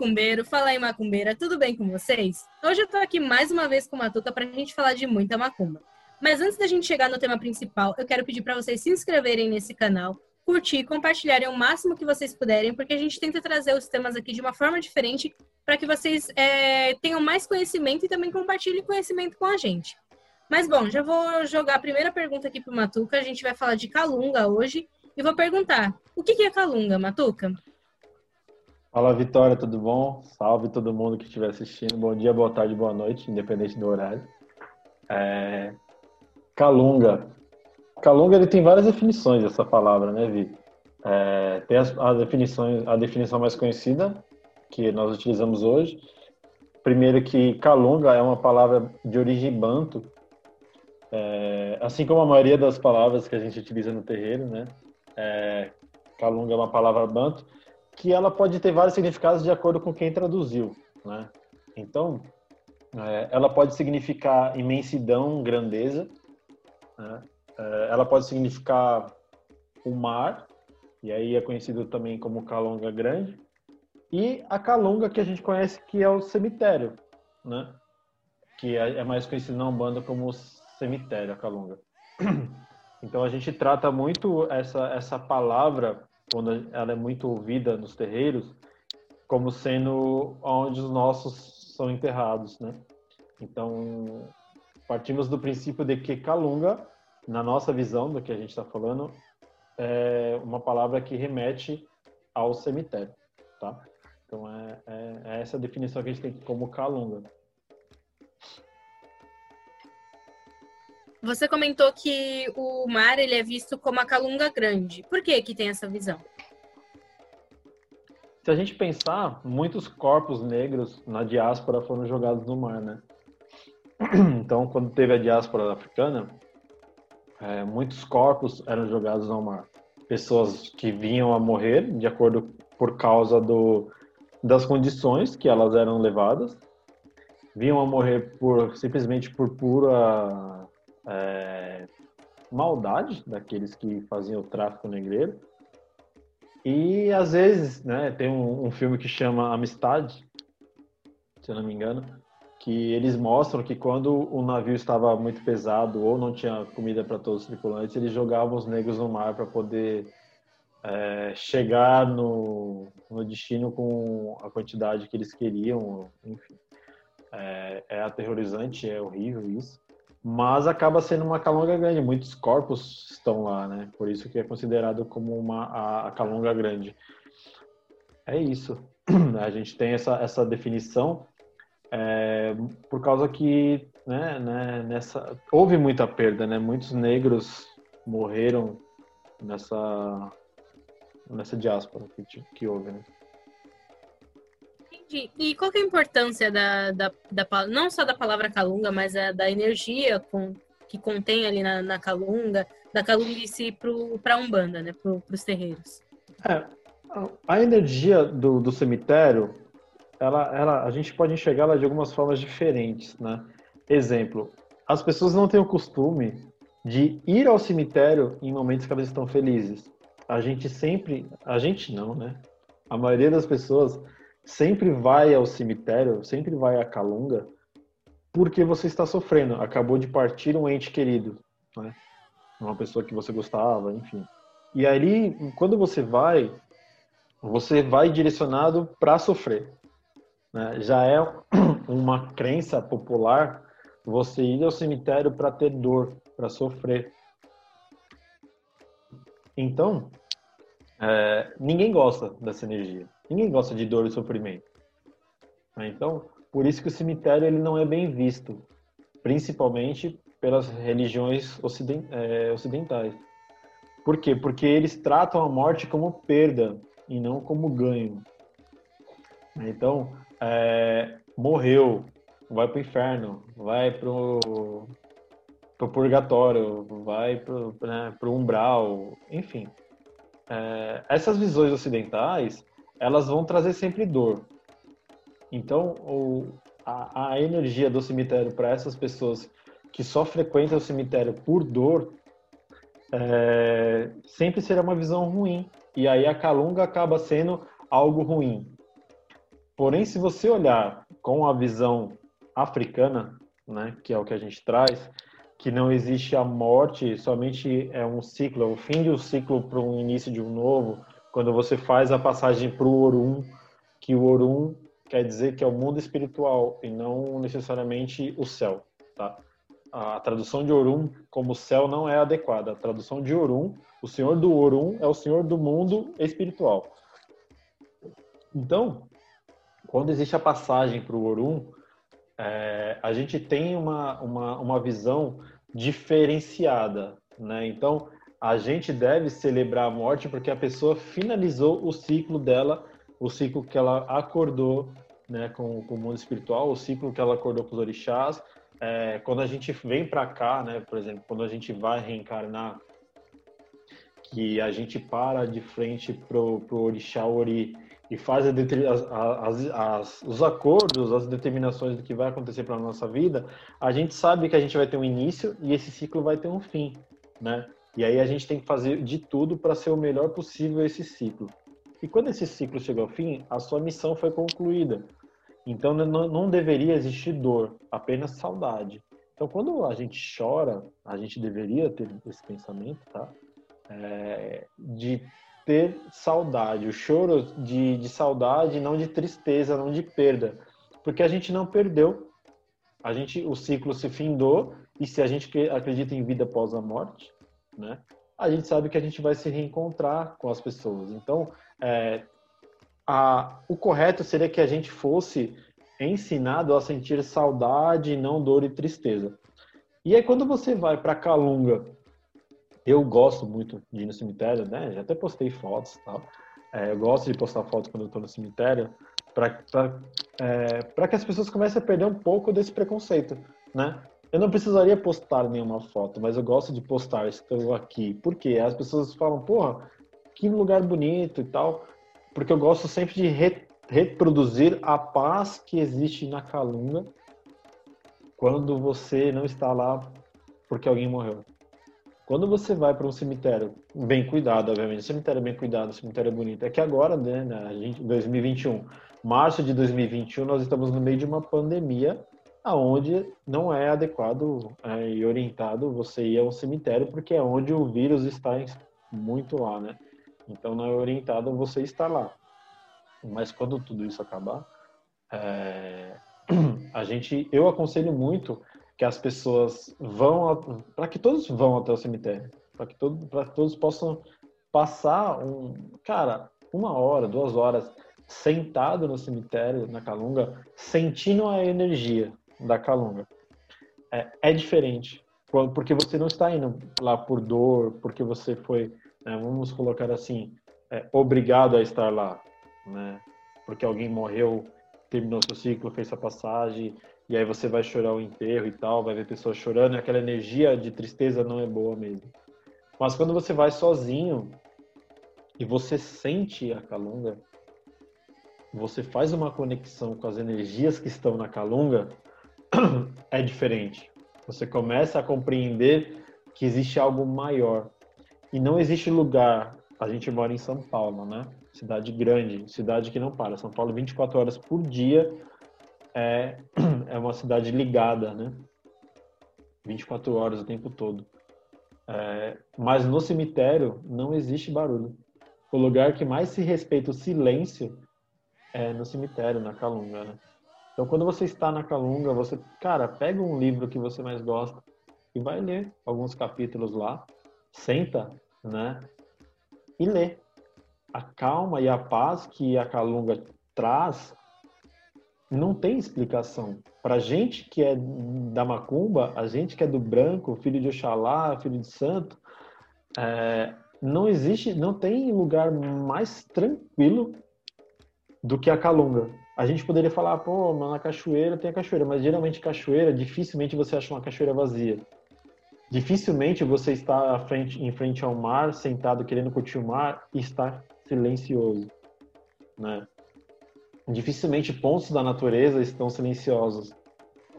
macumbeiro, fala aí, macumbeira, tudo bem com vocês? Hoje eu tô aqui mais uma vez com a Matuca pra gente falar de muita macumba. Mas antes da gente chegar no tema principal, eu quero pedir para vocês se inscreverem nesse canal, curtir e compartilharem o máximo que vocês puderem, porque a gente tenta trazer os temas aqui de uma forma diferente para que vocês é, tenham mais conhecimento e também compartilhem conhecimento com a gente. Mas bom, já vou jogar a primeira pergunta aqui pro Matuca. A gente vai falar de Calunga hoje e vou perguntar: o que é Calunga, Matuca? Fala Vitória, tudo bom? Salve todo mundo que estiver assistindo. Bom dia, boa tarde, boa noite, independente do horário. É... Calunga. Calunga ele tem várias definições essa palavra, né, Vi? É... tem as, as definições, a definição mais conhecida que nós utilizamos hoje. Primeiro que Calunga é uma palavra de origem banto, é... assim como a maioria das palavras que a gente utiliza no terreiro, né? É... Calunga é uma palavra banto que ela pode ter vários significados de acordo com quem traduziu, né? Então, é, ela pode significar imensidão, grandeza, né? é, ela pode significar o mar, e aí é conhecido também como Calonga Grande, e a Calunga que a gente conhece que é o cemitério, né? Que é, é mais conhecido na Umbanda como cemitério, a Calunga. Então a gente trata muito essa essa palavra quando ela é muito ouvida nos terreiros, como sendo onde os nossos são enterrados, né? Então, partimos do princípio de que Calunga, na nossa visão do que a gente está falando, é uma palavra que remete ao cemitério, tá? Então, é, é, é essa definição que a gente tem como Calunga. Você comentou que o mar ele é visto como a calunga grande. Por que que tem essa visão? Se a gente pensar, muitos corpos negros na diáspora foram jogados no mar, né? Então, quando teve a diáspora africana, é, muitos corpos eram jogados no mar. Pessoas que vinham a morrer de acordo por causa do, das condições que elas eram levadas, vinham a morrer por simplesmente por pura é, maldade daqueles que faziam o tráfico negreiro. E às vezes, né, tem um, um, filme que chama Amistade, se eu não me engano, que eles mostram que quando o navio estava muito pesado ou não tinha comida para todos os tripulantes, eles jogavam os negros no mar para poder é, chegar no, no, destino com a quantidade que eles queriam, enfim. É, é aterrorizante, é horrível isso mas acaba sendo uma calunga grande. Muitos corpos estão lá, né? Por isso que é considerado como uma a, a calunga grande. É isso. A gente tem essa, essa definição é, por causa que né, né, nessa houve muita perda, né? Muitos negros morreram nessa nessa diáspora que, que houve, né? Entendi. E qual é a importância da, da, da, não só da palavra calunga, mas a, da energia com, que contém ali na, na calunga, da calunga em si para a Umbanda, né? Para os terreiros? É, a energia do, do cemitério, ela, ela, a gente pode enxergar ela de algumas formas diferentes, né? Exemplo, as pessoas não têm o costume de ir ao cemitério em momentos que elas estão felizes. A gente sempre, a gente não, né? A maioria das pessoas sempre vai ao cemitério, sempre vai à calunga, porque você está sofrendo. Acabou de partir um ente querido, né? Uma pessoa que você gostava, enfim. E aí, quando você vai, você vai direcionado para sofrer. Né? Já é uma crença popular você ir ao cemitério para ter dor, para sofrer. Então, é, ninguém gosta dessa energia. Ninguém gosta de dor e sofrimento. Né? Então, por isso que o cemitério ele não é bem visto, principalmente pelas religiões é, ocidentais. Por quê? Porque eles tratam a morte como perda e não como ganho. Então, é, morreu, vai para o inferno, vai para o purgatório, vai para né, o umbral, enfim. É, essas visões ocidentais elas vão trazer sempre dor. Então, o, a, a energia do cemitério para essas pessoas que só frequentam o cemitério por dor é, sempre será uma visão ruim. E aí a calunga acaba sendo algo ruim. Porém, se você olhar com a visão africana, né, que é o que a gente traz, que não existe a morte, somente é um ciclo, é o fim de um ciclo para um início de um novo, quando você faz a passagem para o Orum, que o Orum quer dizer que é o mundo espiritual e não necessariamente o céu, tá? A tradução de Orum como céu não é adequada. A tradução de Orum, o senhor do Orum é o senhor do mundo espiritual. Então, quando existe a passagem para o Orum, é, a gente tem uma, uma, uma visão diferenciada, né? Então, a gente deve celebrar a morte porque a pessoa finalizou o ciclo dela, o ciclo que ela acordou né, com, com o mundo espiritual, o ciclo que ela acordou com os orixás. É, quando a gente vem para cá, né, por exemplo, quando a gente vai reencarnar, que a gente para de frente pro, pro orixá ori e faz as, as, as, os acordos, as determinações do que vai acontecer para nossa vida, a gente sabe que a gente vai ter um início e esse ciclo vai ter um fim, né? E aí a gente tem que fazer de tudo para ser o melhor possível esse ciclo. E quando esse ciclo chega ao fim, a sua missão foi concluída. Então não, não deveria existir dor, apenas saudade. Então quando a gente chora, a gente deveria ter esse pensamento, tá? É, de ter saudade, o choro de, de saudade, não de tristeza, não de perda, porque a gente não perdeu, a gente, o ciclo se findou e se a gente acredita em vida após a morte, né, a gente sabe que a gente vai se reencontrar com as pessoas. Então, é, a, o correto seria que a gente fosse ensinado a sentir saudade, não dor e tristeza. E aí, quando você vai para Calunga eu gosto muito de ir no cemitério, né? Já até postei fotos tal. É, eu gosto de postar fotos quando eu estou no cemitério para é, que as pessoas comecem a perder um pouco desse preconceito, né? Eu não precisaria postar nenhuma foto, mas eu gosto de postar, estou aqui. Por quê? As pessoas falam, porra, que lugar bonito e tal. Porque eu gosto sempre de re reproduzir a paz que existe na Calunga quando você não está lá porque alguém morreu. Quando você vai para um cemitério bem cuidado, obviamente, cemitério bem cuidado, cemitério bonito, é que agora, né, a gente, 2021, março de 2021, nós estamos no meio de uma pandemia aonde não é adequado é, e orientado você ir a um cemitério porque é onde o vírus está muito lá, né? Então não é orientado você estar lá. Mas quando tudo isso acabar, é, a gente, eu aconselho muito que as pessoas vão, para que todos vão até o cemitério, para que todo, para todos possam passar um, cara, uma hora, duas horas sentado no cemitério, na Calunga, sentindo a energia da Calunga. É, é diferente, porque você não está indo lá por dor, porque você foi, né, vamos colocar assim, é, obrigado a estar lá, né? Porque alguém morreu, terminou seu ciclo, fez sua passagem, e aí você vai chorar o enterro e tal, vai ver pessoas chorando, e aquela energia de tristeza não é boa mesmo. Mas quando você vai sozinho e você sente a calunga, você faz uma conexão com as energias que estão na calunga, é diferente. Você começa a compreender que existe algo maior. E não existe lugar. A gente mora em São Paulo, né? Cidade grande, cidade que não para. São Paulo 24 horas por dia é, é uma cidade ligada, né? 24 horas o tempo todo. É, mas no cemitério não existe barulho. O lugar que mais se respeita o silêncio é no cemitério, na Calunga, né? Então, quando você está na Calunga, você, cara, pega um livro que você mais gosta e vai ler alguns capítulos lá, senta, né? E lê. A calma e a paz que a Calunga traz não tem explicação. Para gente que é da macumba, a gente que é do branco, filho de Oxalá, filho de santo, é, não existe, não tem lugar mais tranquilo do que a calunga. A gente poderia falar, pô, mas na cachoeira tem a cachoeira, mas geralmente cachoeira, dificilmente você acha uma cachoeira vazia. Dificilmente você está frente, em frente ao mar, sentado querendo curtir o mar e está silencioso, né? dificilmente pontos da natureza estão silenciosos,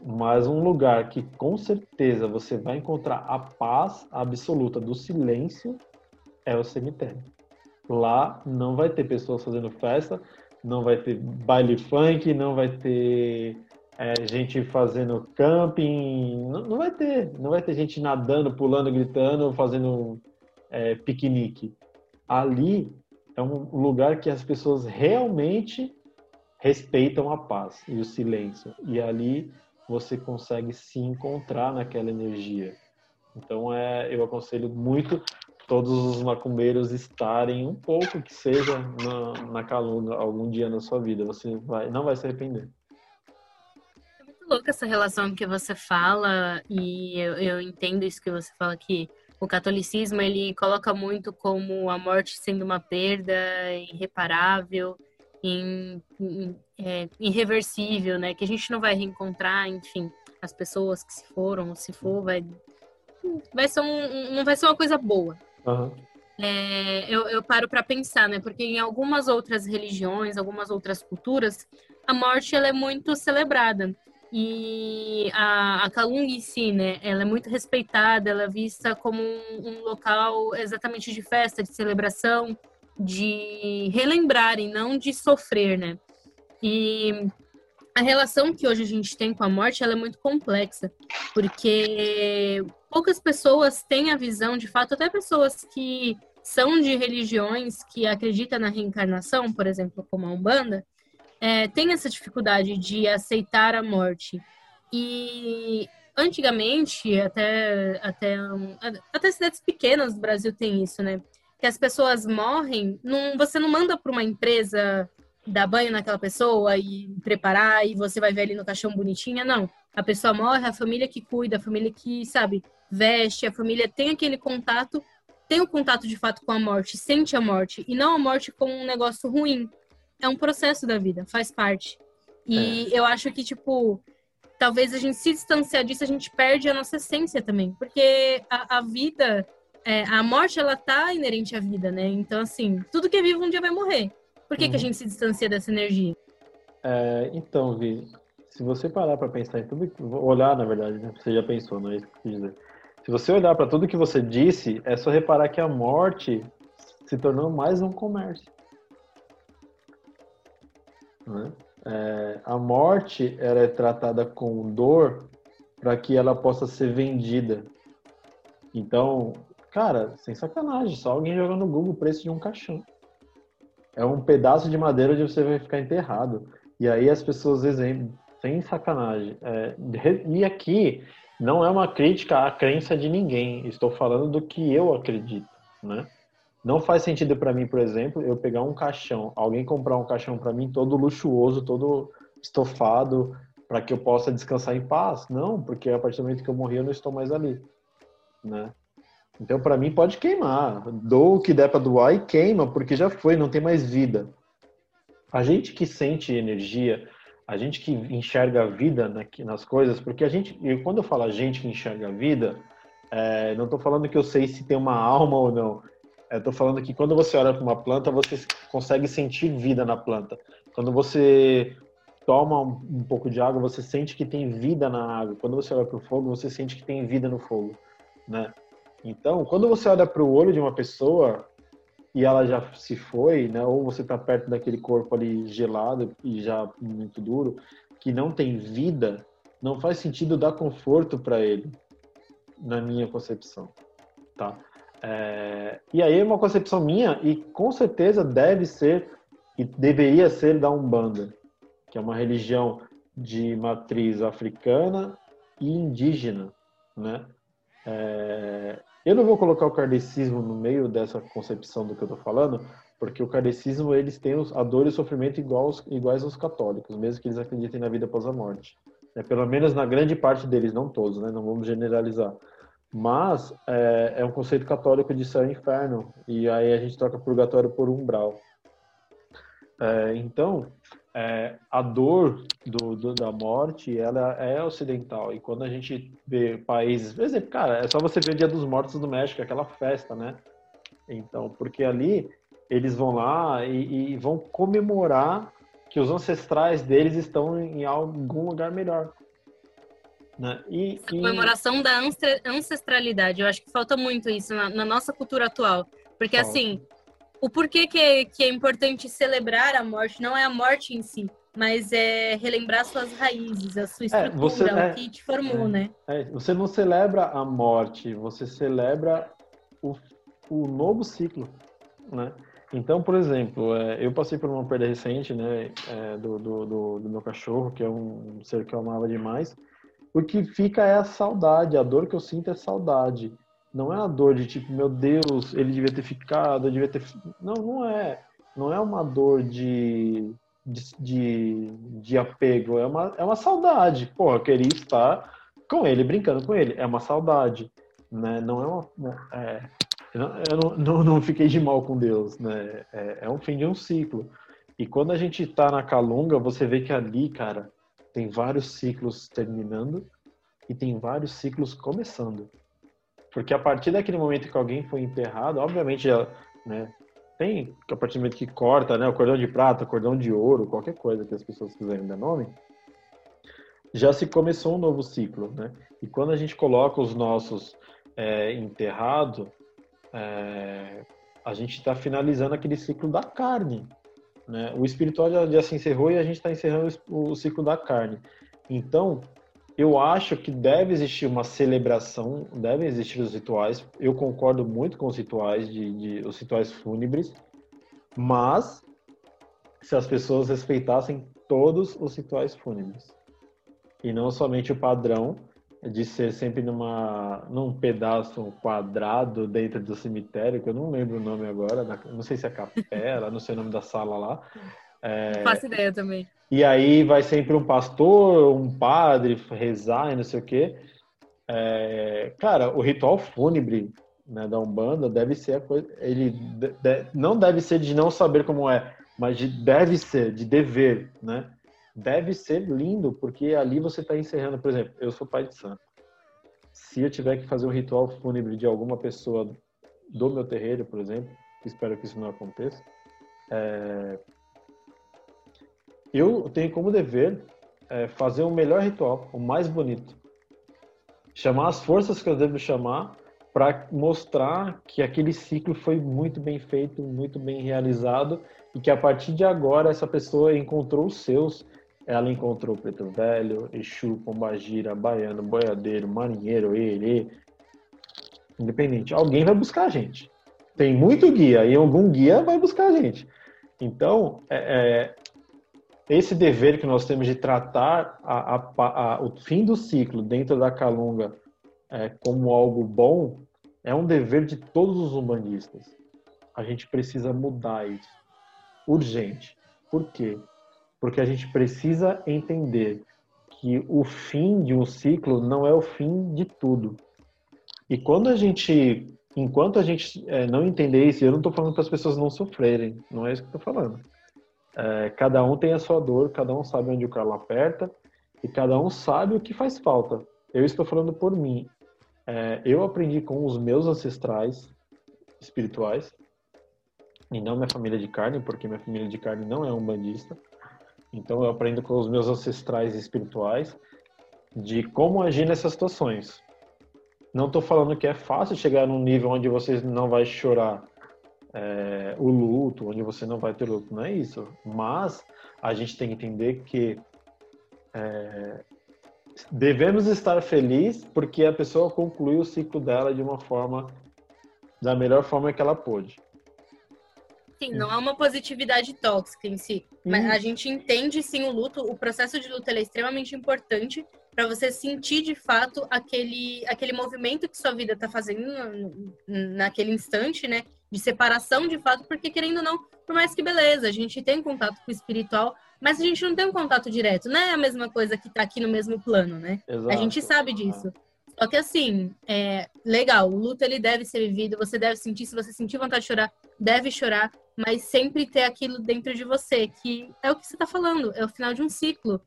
mas um lugar que com certeza você vai encontrar a paz absoluta do silêncio é o cemitério. Lá não vai ter pessoas fazendo festa, não vai ter baile funk, não vai ter é, gente fazendo camping, não, não, vai ter, não vai ter gente nadando, pulando, gritando, fazendo é, piquenique. Ali é um lugar que as pessoas realmente respeitam a paz e o silêncio. E ali você consegue se encontrar naquela energia. Então é, eu aconselho muito todos os macumbeiros estarem um pouco que seja na, na calunga algum dia na sua vida. Você vai, não vai se arrepender. É muito louca essa relação que você fala e eu, eu entendo isso que você fala que o catolicismo ele coloca muito como a morte sendo uma perda irreparável, in, in, é, irreversível, né? Que a gente não vai reencontrar, enfim, as pessoas que se foram, se for, vai, vai ser um, não vai ser uma coisa boa. Uhum. É, eu, eu paro para pensar, né? Porque em algumas outras religiões, algumas outras culturas, a morte ela é muito celebrada. E a, a Kalung em si, né, ela é muito respeitada, ela é vista como um, um local exatamente de festa, de celebração, de relembrar e não de sofrer, né? E a relação que hoje a gente tem com a morte ela é muito complexa, porque poucas pessoas têm a visão, de fato, até pessoas que são de religiões que acreditam na reencarnação, por exemplo, como a Umbanda, é, tem essa dificuldade de aceitar a morte. E antigamente, até, até, até cidades pequenas do Brasil tem isso, né? Que as pessoas morrem, não, você não manda para uma empresa dar banho naquela pessoa e preparar e você vai ver ali no caixão bonitinha, não. A pessoa morre, a família que cuida, a família que, sabe, veste, a família tem aquele contato, tem o contato de fato com a morte, sente a morte, e não a morte como um negócio ruim, é um processo da vida, faz parte. E é. eu acho que, tipo, talvez a gente se distanciar disso, a gente perde a nossa essência também. Porque a, a vida, é, a morte, ela tá inerente à vida, né? Então, assim, tudo que é vivo um dia vai morrer. Por que, uhum. que a uhum. gente se distancia dessa energia? É, então, Vi, se você parar para pensar em tudo, olhar, na verdade, né? Você já pensou, não é isso que eu quis dizer. Se você olhar para tudo que você disse, é só reparar que a morte se tornou mais um comércio. Né? É, a morte ela é tratada com dor para que ela possa ser vendida. Então, cara, sem sacanagem, só alguém joga no Google o preço de um caixão. É um pedaço de madeira onde você vai ficar enterrado. E aí as pessoas dizem, sem sacanagem. É, e aqui não é uma crítica à crença de ninguém. Estou falando do que eu acredito, né? Não faz sentido para mim, por exemplo, eu pegar um caixão, alguém comprar um caixão para mim todo luxuoso, todo estofado, para que eu possa descansar em paz. Não, porque a partir do momento que eu morri, eu não estou mais ali, né? Então, para mim, pode queimar. Dou o que der para doar e queima, porque já foi, não tem mais vida. A gente que sente energia, a gente que enxerga a vida nas coisas, porque a gente, quando eu falo a gente que enxerga a vida, é, não estou falando que eu sei se tem uma alma ou não. Tô falando que quando você olha para uma planta, você consegue sentir vida na planta. Quando você toma um pouco de água, você sente que tem vida na água. Quando você olha para o fogo, você sente que tem vida no fogo, né? Então, quando você olha para o olho de uma pessoa e ela já se foi, né? Ou você está perto daquele corpo ali gelado e já muito duro, que não tem vida, não faz sentido dar conforto para ele, na minha concepção, tá? É, e aí é uma concepção minha e com certeza deve ser e deveria ser da Umbanda, que é uma religião de matriz africana e indígena, né? É, eu não vou colocar o kardecismo no meio dessa concepção do que eu estou falando, porque o kardecismo eles têm a dor e o sofrimento iguais, iguais aos católicos, mesmo que eles acreditem na vida após a morte. É, pelo menos na grande parte deles, não todos, né? Não vamos generalizar. Mas é, é, um conceito católico de céu e inferno, e aí a gente troca purgatório por umbral. É, então, é, a dor do, do, da morte, ela é ocidental. E quando a gente vê países, por exemplo, cara, é só você ver o Dia dos Mortos do México, aquela festa, né? Então, porque ali eles vão lá e, e vão comemorar que os ancestrais deles estão em algum lugar melhor. Né? E, Essa comemoração e... da ancestralidade, eu acho que falta muito isso na, na nossa cultura atual. Porque, falta. assim, o porquê que é, que é importante celebrar a morte, não é a morte em si, mas é relembrar suas raízes, a sua estrutura, é, você, o é, que te formou, é, né? É, você não celebra a morte, você celebra o, o novo ciclo, né? Então, por exemplo, é, eu passei por uma perda recente, né, é, do, do, do, do, meu cachorro, que é um ser que eu amava demais. O que fica é a saudade, a dor que eu sinto é saudade. Não é a dor de tipo, meu Deus, ele devia ter ficado, eu devia ter. Não, não é. Não é uma dor de, de, de, de apego, é uma, é uma saudade. Pô, eu queria estar com ele, brincando com ele. É uma saudade. Né? Não é uma. É, eu não, não, não, fiquei de mal com Deus, né? É, é um fim de um ciclo. E quando a gente tá na Calunga, você vê que ali, cara, tem vários ciclos terminando e tem vários ciclos começando. Porque a partir daquele momento que alguém foi enterrado, obviamente, né, tem a partir do momento que corta, né, o cordão de prata, cordão de ouro, qualquer coisa que as pessoas quiserem dar nome, já se começou um novo ciclo, né? E quando a gente coloca os nossos é, enterrados, é, a gente está finalizando aquele ciclo da carne. Né? O espiritual já, já se encerrou e a gente está encerrando o, o ciclo da carne. Então, eu acho que deve existir uma celebração, devem existir os rituais. Eu concordo muito com os rituais de, de os rituais fúnebres, mas se as pessoas respeitassem todos os rituais fúnebres e não somente o padrão de ser sempre numa num pedaço quadrado dentro do cemitério, que eu não lembro o nome agora, não sei se é capela, não sei o nome da sala lá. É, não faço ideia também. E aí vai sempre um pastor, um padre rezar e não sei o quê. É, cara, o ritual fúnebre né, da Umbanda deve ser a coisa. Ele de, de, não deve ser de não saber como é, mas de, deve ser, de dever, né? deve ser lindo, porque ali você está encerrando, por exemplo, eu sou pai de santo. Se eu tiver que fazer um ritual fúnebre de alguma pessoa do meu terreiro, por exemplo, espero que isso não aconteça, é... eu tenho como dever é, fazer o melhor ritual, o mais bonito. Chamar as forças que eu devo chamar para mostrar que aquele ciclo foi muito bem feito, muito bem realizado e que a partir de agora essa pessoa encontrou os seus ela encontrou Preto Velho, Exu, Pombagira, Baiano, Boiadeiro, Marinheiro, Erê. Independente. Alguém vai buscar a gente. Tem muito guia e algum guia vai buscar a gente. Então, é, é, esse dever que nós temos de tratar a, a, a, o fim do ciclo dentro da Calunga é, como algo bom é um dever de todos os humanistas. A gente precisa mudar isso. Urgente. Por quê? porque a gente precisa entender que o fim de um ciclo não é o fim de tudo. E quando a gente, enquanto a gente é, não entender isso, eu não estou falando para as pessoas não sofrerem, não é isso que eu estou falando. É, cada um tem a sua dor, cada um sabe onde o calo aperta e cada um sabe o que faz falta. Eu estou falando por mim. É, eu aprendi com os meus ancestrais espirituais e não minha família de carne, porque minha família de carne não é um bandista. Então eu aprendo com os meus ancestrais espirituais de como agir nessas situações. Não estou falando que é fácil chegar num nível onde você não vai chorar é, o luto, onde você não vai ter luto, não é isso. Mas a gente tem que entender que é, devemos estar felizes porque a pessoa concluiu o ciclo dela de uma forma, da melhor forma que ela pôde. Sim, não é uma positividade tóxica em si. Mas a gente entende sim o luto, o processo de luto é extremamente importante para você sentir de fato aquele, aquele movimento que sua vida está fazendo naquele instante, né? De separação de fato, porque querendo ou não, por mais que beleza, a gente tem contato com o espiritual, mas a gente não tem um contato direto, não é a mesma coisa que está aqui no mesmo plano, né? Exato. A gente sabe disso. Só que assim, é legal, o luto ele deve ser vivido, você deve sentir, se você sentir vontade de chorar, deve chorar, mas sempre ter aquilo dentro de você, que é o que você está falando, é o final de um ciclo.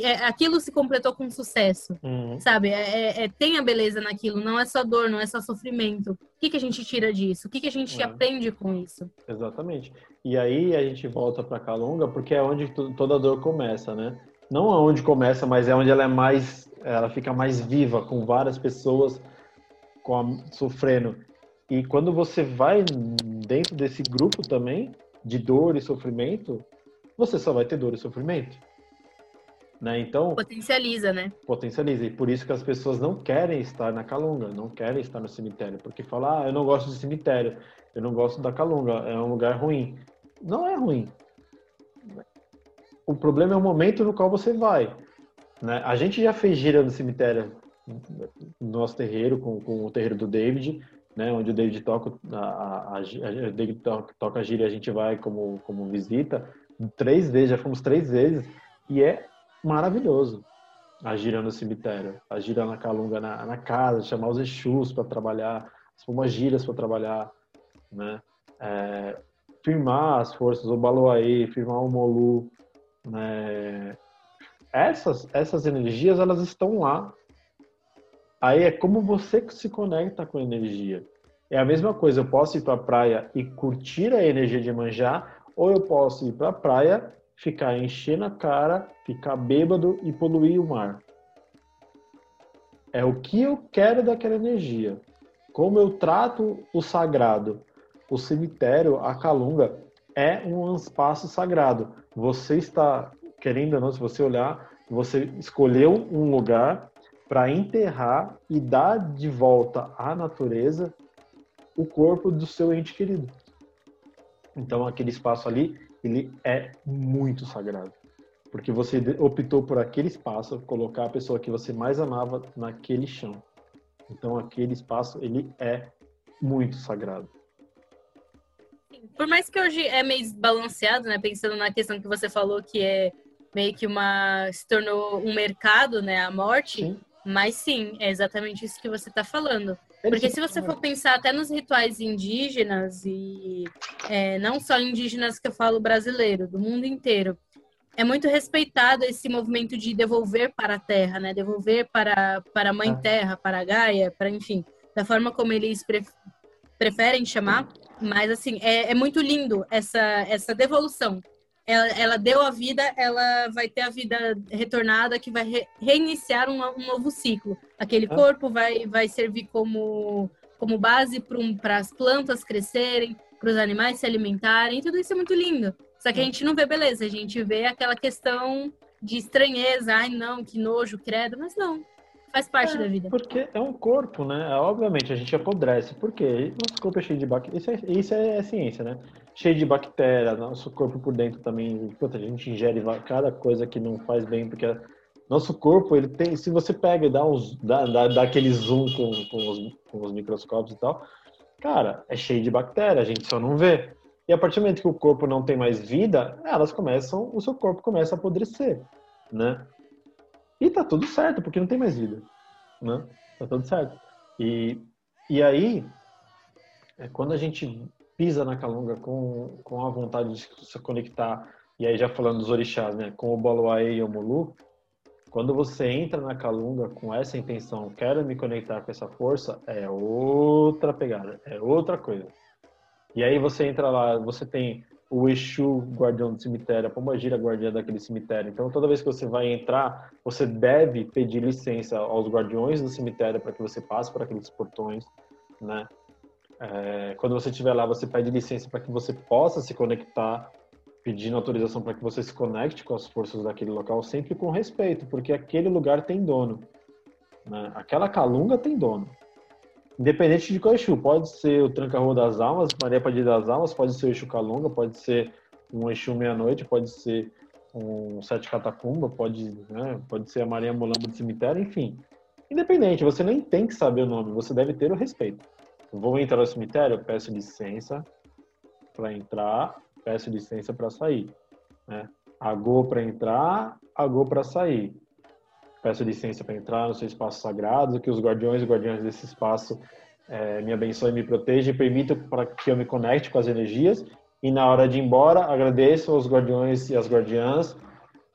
É, aquilo se completou com sucesso, uhum. sabe? É, é, é, tem a beleza naquilo, não é só dor, não é só sofrimento. O que, que a gente tira disso? O que, que a gente é. aprende com isso? Exatamente. E aí a gente volta para Calunga, porque é onde toda dor começa, né? Não aonde começa, mas é onde ela é mais, ela fica mais viva, com várias pessoas com a, sofrendo. E quando você vai dentro desse grupo também, de dor e sofrimento, você só vai ter dor e sofrimento. Né? Então potencializa, né? Potencializa e por isso que as pessoas não querem estar na Calunga, não querem estar no cemitério, porque falar, ah, eu não gosto de cemitério, eu não gosto da Calunga, é um lugar ruim. Não é ruim. O problema é o momento no qual você vai. Né? A gente já fez gira no cemitério, no nosso terreiro, com, com o terreiro do David, né, onde o David toca a, a, a, David toca, toca a gira e a gente vai como, como visita três vezes, já fomos três vezes e é maravilhoso a gira no cemitério, a gira na Calunga, na, na casa, chamar os Exus para trabalhar, as giras para trabalhar, né? É, firmar as forças, o Baloaê, firmar o Molu, né? Essas, essas energias, elas estão lá. Aí é como você se conecta com a energia. É a mesma coisa, eu posso ir para a praia e curtir a energia de manjar, ou eu posso ir para a praia ficar enchendo a cara, ficar bêbado e poluir o mar. É o que eu quero daquela energia. Como eu trato o sagrado. O cemitério, a calunga, é um espaço sagrado. Você está, querendo ou não, se você olhar, você escolheu um lugar para enterrar e dar de volta à natureza o corpo do seu ente querido. Então, aquele espaço ali ele é muito sagrado. Porque você optou por aquele espaço, colocar a pessoa que você mais amava naquele chão. Então aquele espaço, ele é muito sagrado. Por mais que hoje é meio balanceado, né? Pensando na questão que você falou, que é meio que uma. se tornou um mercado, né? A morte. Sim. Mas sim, é exatamente isso que você está falando. Porque se você for pensar até nos rituais indígenas, e é, não só indígenas que eu falo brasileiro, do mundo inteiro, é muito respeitado esse movimento de devolver para a terra, né? Devolver para, para a mãe ah. terra, para a Gaia, para, enfim, da forma como eles preferem chamar. Mas, assim, é, é muito lindo essa, essa devolução ela, ela, deu a vida, ela vai ter a vida retornada que vai re, reiniciar um, um, novo ciclo. Aquele ah. corpo vai, vai servir como, como base para um, as plantas crescerem, para os animais se alimentarem, tudo isso é muito lindo. Só que a gente não vê beleza, a gente vê aquela questão de estranheza, ai não, que nojo, credo, mas não. Faz parte é, da vida. Porque é um corpo, né? Obviamente a gente apodrece. Por quê? Nosso corpo é cheio de bactérias. Isso, é, isso é, ciência, né? Cheio de bactérias, nosso corpo por dentro também. Puta, a gente ingere cada coisa que não faz bem, porque nosso corpo, ele tem. Se você pega e dá, uns, dá, dá, dá aquele zoom com, com, os, com os microscópios e tal, cara, é cheio de bactérias, a gente só não vê. E a partir do momento que o corpo não tem mais vida, elas começam, o seu corpo começa a apodrecer, né? E tá tudo certo, porque não tem mais vida. Né? Tá tudo certo. E, e aí, é, quando a gente pisa na Calunga com, com a vontade de se conectar, e aí já falando dos orixás, né, com o Baloaê e o Mulu, quando você entra na Calunga com essa intenção, quero me conectar com essa força, é outra pegada, é outra coisa. E aí você entra lá, você tem o Exu, guardião do cemitério, a Pombagira, guardiã daquele cemitério. Então, toda vez que você vai entrar, você deve pedir licença aos guardiões do cemitério para que você passe por aqueles portões, né? É, quando você estiver lá, você pede licença para que você possa se conectar, pedindo autorização para que você se conecte com as forças daquele local, sempre com respeito, porque aquele lugar tem dono. Né? Aquela calunga tem dono. Independente de qual Exu, pode ser o Tranca-Rua das Almas, Maria Padilha das Almas, pode ser o Exu Calunga, pode ser um Exu Meia-Noite, pode ser um Sete Catacumba, pode, né, pode ser a Maria Mulamba do Cemitério, enfim. Independente, você nem tem que saber o nome, você deve ter o respeito. Vou entrar no cemitério, peço licença para entrar, peço licença para sair. Né? Agô para entrar, agô para sair peço licença para entrar no seu espaço sagrado, que os guardiões e guardiães desse espaço é, me abençoem e me protejam e permitam para que eu me conecte com as energias. E na hora de ir embora, agradeço aos guardiões e às guardiãs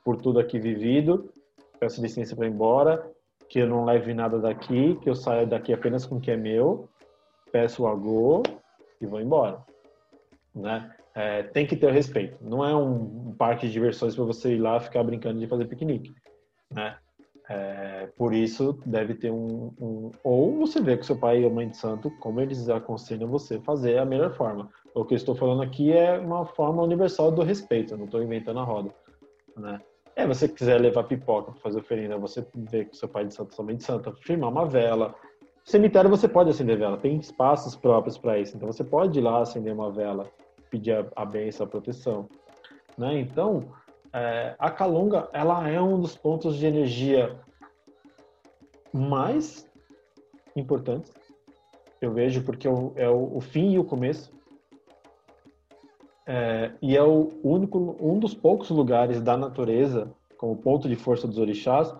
por tudo aqui vivido. Peço licença para ir embora, que eu não leve nada daqui, que eu saia daqui apenas com o que é meu. Peço o agô e vou embora. Né? É, tem que ter respeito. Não é um parque de diversões para você ir lá ficar brincando de fazer piquenique. Né? É, por isso, deve ter um, um, Ou você vê com seu pai ou mãe de santo como eles aconselham você fazer a melhor forma. O que eu estou falando aqui é uma forma universal do respeito, eu não estou inventando a roda. Né? É, você quiser levar pipoca para fazer oferenda, você vê com seu pai de santo, sua mãe de santo, firmar uma vela. Cemitério você pode acender vela, tem espaços próprios para isso. Então você pode ir lá acender uma vela, pedir a, a bênção, a proteção. Né? Então, é, a Calunga ela é um dos pontos de energia mais importantes eu vejo porque é o, é o fim e o começo é, e é o único um dos poucos lugares da natureza como ponto de força dos orixás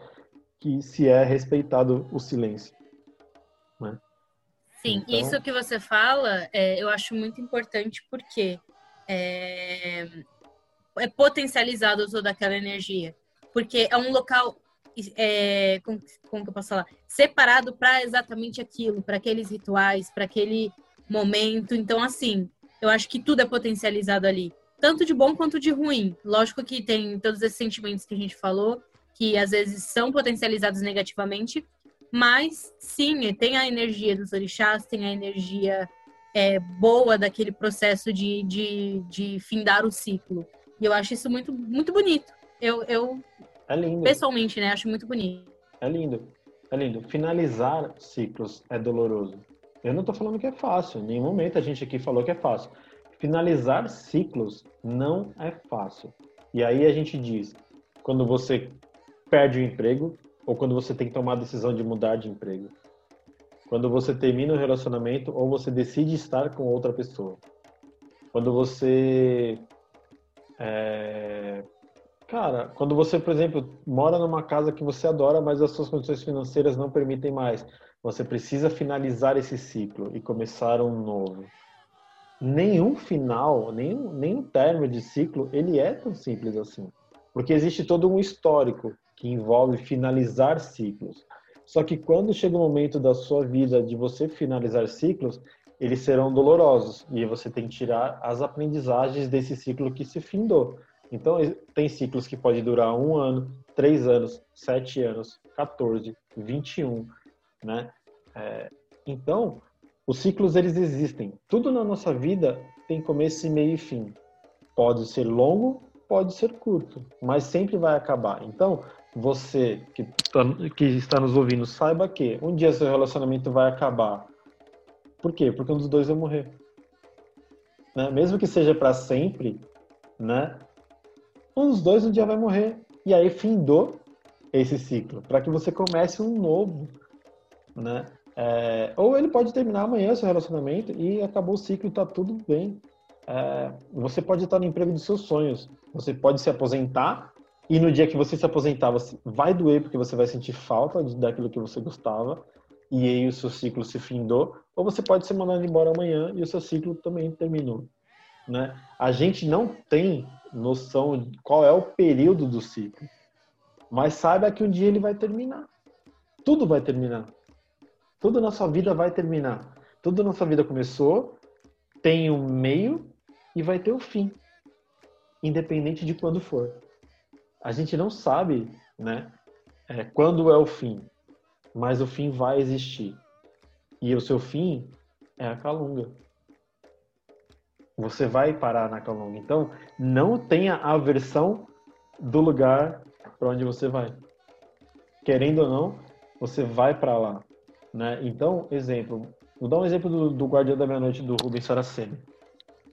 que se é respeitado o silêncio? Sim então... isso que você fala é, eu acho muito importante porque é, é potencializado toda aquela energia. Porque é um local, é, como, como que eu posso falar? Separado para exatamente aquilo, para aqueles rituais, para aquele momento. Então, assim, eu acho que tudo é potencializado ali. Tanto de bom quanto de ruim. Lógico que tem todos esses sentimentos que a gente falou, que às vezes são potencializados negativamente, mas sim, tem a energia dos orixás, tem a energia é, boa daquele processo de, de, de findar o ciclo. E eu acho isso muito, muito bonito. Eu, eu é pessoalmente, né, acho muito bonito. É lindo. É lindo. Finalizar ciclos é doloroso. Eu não estou falando que é fácil. Em nenhum momento a gente aqui falou que é fácil. Finalizar ciclos não é fácil. E aí a gente diz, quando você perde o emprego ou quando você tem que tomar a decisão de mudar de emprego. Quando você termina o relacionamento ou você decide estar com outra pessoa. Quando você é... Cara, quando você, por exemplo, mora numa casa que você adora, mas as suas condições financeiras não permitem mais, você precisa finalizar esse ciclo e começar um novo. Nenhum final, nenhum, nenhum término de ciclo, ele é tão simples assim. Porque existe todo um histórico que envolve finalizar ciclos. Só que quando chega o momento da sua vida de você finalizar ciclos, eles serão dolorosos e você tem que tirar as aprendizagens desse ciclo que se findou. Então, tem ciclos que podem durar um ano, três anos, sete anos, 14, 21, né? É, então, os ciclos, eles existem. Tudo na nossa vida tem começo, meio e fim. Pode ser longo, pode ser curto, mas sempre vai acabar. Então, você que, tá, que está nos ouvindo, saiba que um dia seu relacionamento vai acabar por quê? Porque um dos dois vai morrer. Né? Mesmo que seja para sempre, né? Um dos dois um dia vai morrer. E aí findou esse ciclo, para que você comece um novo, né? É, ou ele pode terminar amanhã seu relacionamento e acabou o ciclo e tá tudo bem. É, você pode estar no emprego dos seus sonhos. Você pode se aposentar e no dia que você se aposentar, você vai doer porque você vai sentir falta daquilo que você gostava e aí o seu ciclo se findou, ou você pode ser mandado embora amanhã e o seu ciclo também terminou. Né? A gente não tem noção de qual é o período do ciclo, mas saiba que um dia ele vai terminar. Tudo vai terminar. Tudo na sua vida vai terminar. Tudo na sua vida começou, tem um meio e vai ter o um fim, independente de quando for. A gente não sabe, né, é, quando é o fim mas o fim vai existir. E o seu fim é a calunga. Você vai parar na calunga. Então, não tenha aversão do lugar para onde você vai. Querendo ou não, você vai para lá. Né? Então, exemplo, vou dar um exemplo do, do Guardião da Meia-Noite do Rubens Saraceni,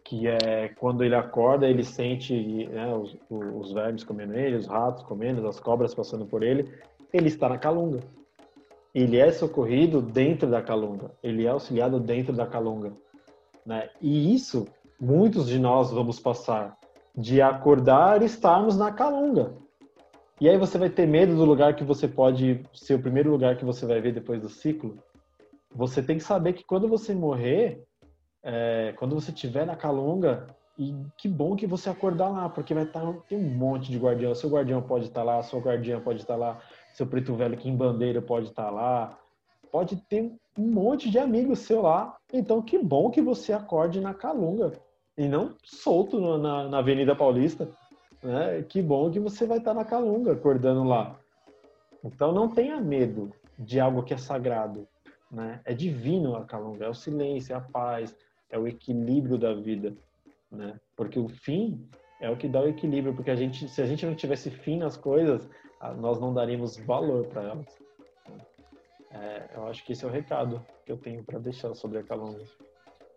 que é quando ele acorda, ele sente né, os, os vermes comendo ele, os ratos comendo, as cobras passando por ele, ele está na calunga ele é socorrido dentro da calunga, ele é auxiliado dentro da calunga. Né? E isso, muitos de nós vamos passar, de acordar e estarmos na calunga. E aí você vai ter medo do lugar que você pode ser o primeiro lugar que você vai ver depois do ciclo. Você tem que saber que quando você morrer, é, quando você estiver na calunga, e que bom que você acordar lá, porque vai estar tem um monte de guardião. Seu guardião pode estar lá, sua guardiã pode estar lá, seu preto velho que em bandeira pode estar lá, pode ter um monte de amigos seu lá. Então, que bom que você acorde na Calunga e não solto na, na Avenida Paulista. Né? Que bom que você vai estar na Calunga acordando lá. Então não tenha medo de algo que é sagrado, né? É divino a Calunga, é o silêncio, é a paz, é o equilíbrio da vida, né? Porque o fim é o que dá o equilíbrio, porque a gente, se a gente não tivesse fim nas coisas, nós não daríamos valor para elas. É, eu acho que esse é o recado que eu tenho para deixar sobre a Calunga.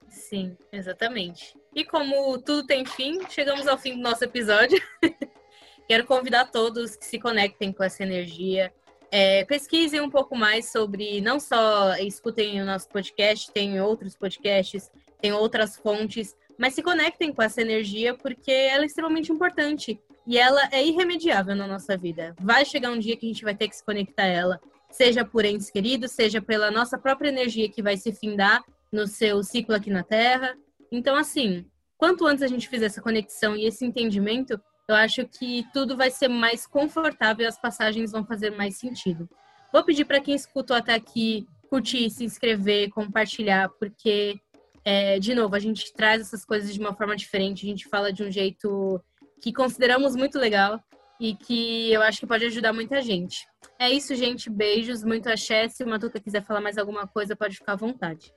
Sim, exatamente. E como tudo tem fim, chegamos ao fim do nosso episódio. Quero convidar todos que se conectem com essa energia, é, pesquisem um pouco mais sobre, não só escutem o nosso podcast, tem outros podcasts, tem outras fontes, mas se conectem com essa energia porque ela é extremamente importante e ela é irremediável na nossa vida. Vai chegar um dia que a gente vai ter que se conectar a ela, seja por entes queridos, seja pela nossa própria energia que vai se findar no seu ciclo aqui na Terra. Então, assim, quanto antes a gente fizer essa conexão e esse entendimento, eu acho que tudo vai ser mais confortável e as passagens vão fazer mais sentido. Vou pedir para quem escutou até aqui curtir, se inscrever, compartilhar, porque, é, de novo, a gente traz essas coisas de uma forma diferente, a gente fala de um jeito que consideramos muito legal e que eu acho que pode ajudar muita gente. É isso, gente. Beijos, muito axé. Se o Matuta quiser falar mais alguma coisa, pode ficar à vontade.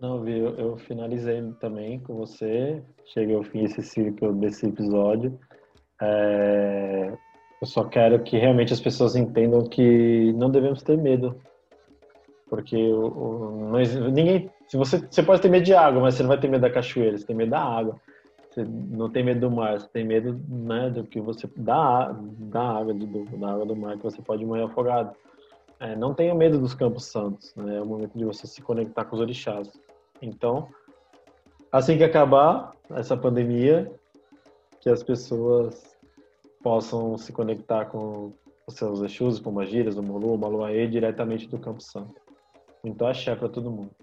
Não, Vi, eu, eu finalizei também com você. Cheguei ao fim desse ciclo desse episódio. É, eu só quero que realmente as pessoas entendam que não devemos ter medo. Porque o, o, não, ninguém. Se você, você pode ter medo de água, mas você não vai ter medo da cachoeira, você tem medo da água. Você não tem medo do mar, você tem medo né, do que você. da, da água, do, da água do mar, que você pode morrer afogado. É, não tenha medo dos campos santos, né? é o momento de você se conectar com os orixás. Então, assim que acabar essa pandemia, que as pessoas possam se conectar com os seus Exus, Pombagiras, o Molu, o Maluaê, diretamente do Campo Santo. Então, axé para todo mundo.